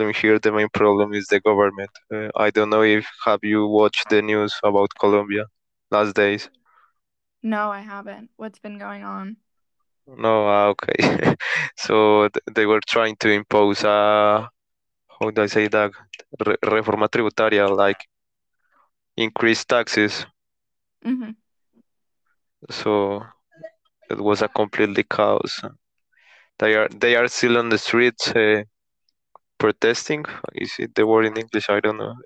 problem here. The main problem is the government. Uh, I don't know if have you watched the news about Colombia last days? No, I haven't. What's been going on? No, ah, okay. So th- they were trying to impose a, how do I say that? Re reforma tributaria, like increase taxes. hmm So it was a completely chaos. They are they are still on the streets uh, protesting. Is it the word in English? I don't know.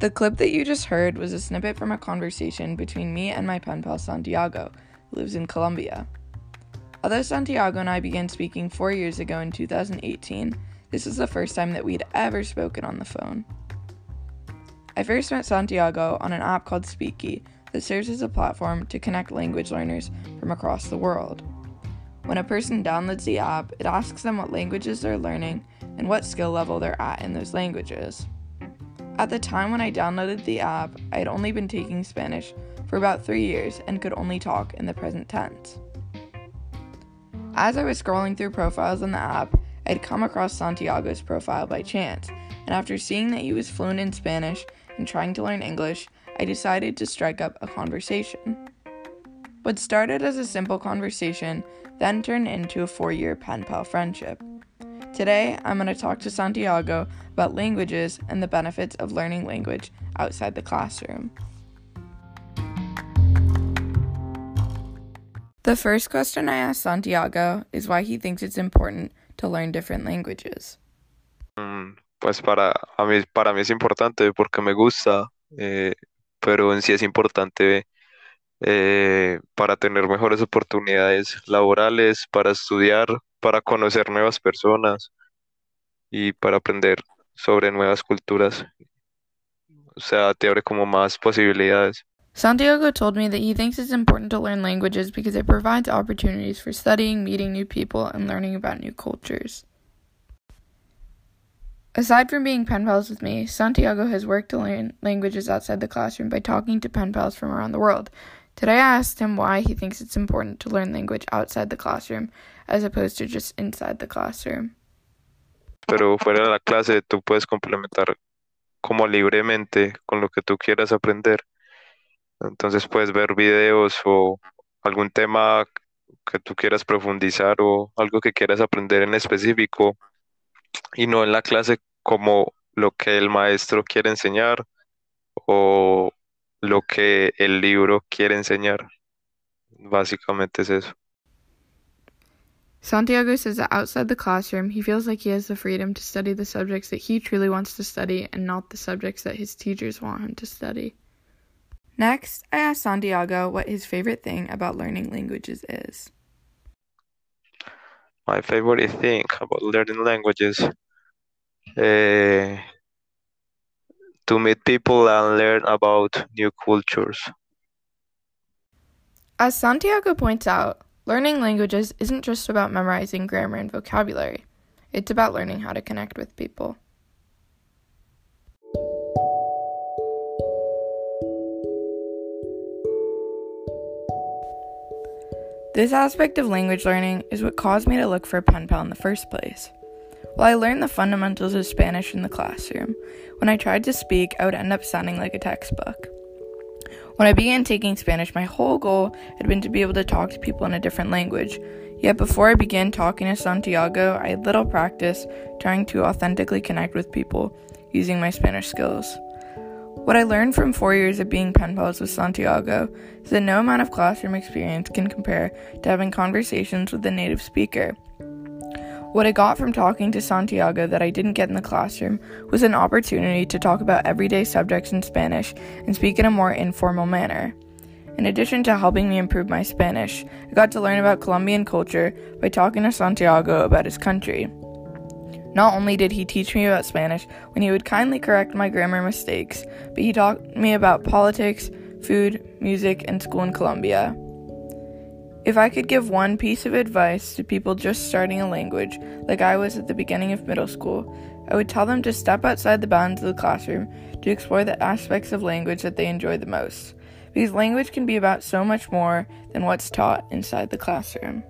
The clip that you just heard was a snippet from a conversation between me and my pen pal Santiago, who lives in Colombia. Although Santiago and I began speaking four years ago in 2018, this is the first time that we'd ever spoken on the phone. I first met Santiago on an app called Speaky that serves as a platform to connect language learners from across the world. When a person downloads the app, it asks them what languages they're learning and what skill level they're at in those languages. At the time when I downloaded the app, I had only been taking Spanish for about three years and could only talk in the present tense. As I was scrolling through profiles on the app, I'd come across Santiago's profile by chance, and after seeing that he was fluent in Spanish and trying to learn English, I decided to strike up a conversation. What started as a simple conversation then turned into a four year pen pal friendship. Today, I'm going to talk to Santiago about languages and the benefits of learning language outside the classroom. The first question I asked Santiago is why he thinks it's important to learn different languages. Mm, Pues para a mí, para mí es importante porque me gusta, eh, pero en sí es importante eh, para tener mejores oportunidades laborales, para estudiar, para conocer nuevas personas y para aprender sobre nuevas culturas. O sea, te abre como más posibilidades. Santiago told me that he thinks it's important to learn languages because it provides opportunities for studying, meeting new people, and learning about new cultures. Aside from being pen pals with me, Santiago has worked to learn languages outside the classroom by talking to pen pals from around the world. Today I asked him why he thinks it's important to learn language outside the classroom as opposed to just inside the classroom. Pero fuera de la clase tú puedes complementar como libremente con lo que tú quieras aprender. Entonces puedes ver videos o algún tema que tú quieras profundizar o algo que quieras aprender en específico y no en la clase como lo que el maestro quiere enseñar o lo que el libro quiere enseñar. Básicamente es eso. Santiago says that outside the classroom, he feels like he has the freedom to study the subjects that he truly wants to study and not the subjects that his teachers want him to study. Next, I asked Santiago what his favorite thing about learning languages is. My favorite thing about learning languages eh, to meet people and learn about new cultures. As Santiago points out, learning languages isn't just about memorizing grammar and vocabulary, it's about learning how to connect with people. This aspect of language learning is what caused me to look for a pen pal in the first place. While I learned the fundamentals of Spanish in the classroom, when I tried to speak, I would end up sounding like a textbook. When I began taking Spanish, my whole goal had been to be able to talk to people in a different language. Yet before I began talking to Santiago, I had little practice trying to authentically connect with people using my Spanish skills. What I learned from four years of being pen pals with Santiago is that no amount of classroom experience can compare to having conversations with a native speaker. What I got from talking to Santiago that I didn't get in the classroom was an opportunity to talk about everyday subjects in Spanish and speak in a more informal manner. In addition to helping me improve my Spanish, I got to learn about Colombian culture by talking to Santiago about his country. Not only did he teach me about Spanish when he would kindly correct my grammar mistakes, but he taught me about politics, food, music, and school in Colombia. If I could give one piece of advice to people just starting a language, like I was at the beginning of middle school, I would tell them to step outside the bounds of the classroom to explore the aspects of language that they enjoy the most. because language can be about so much more than what's taught inside the classroom.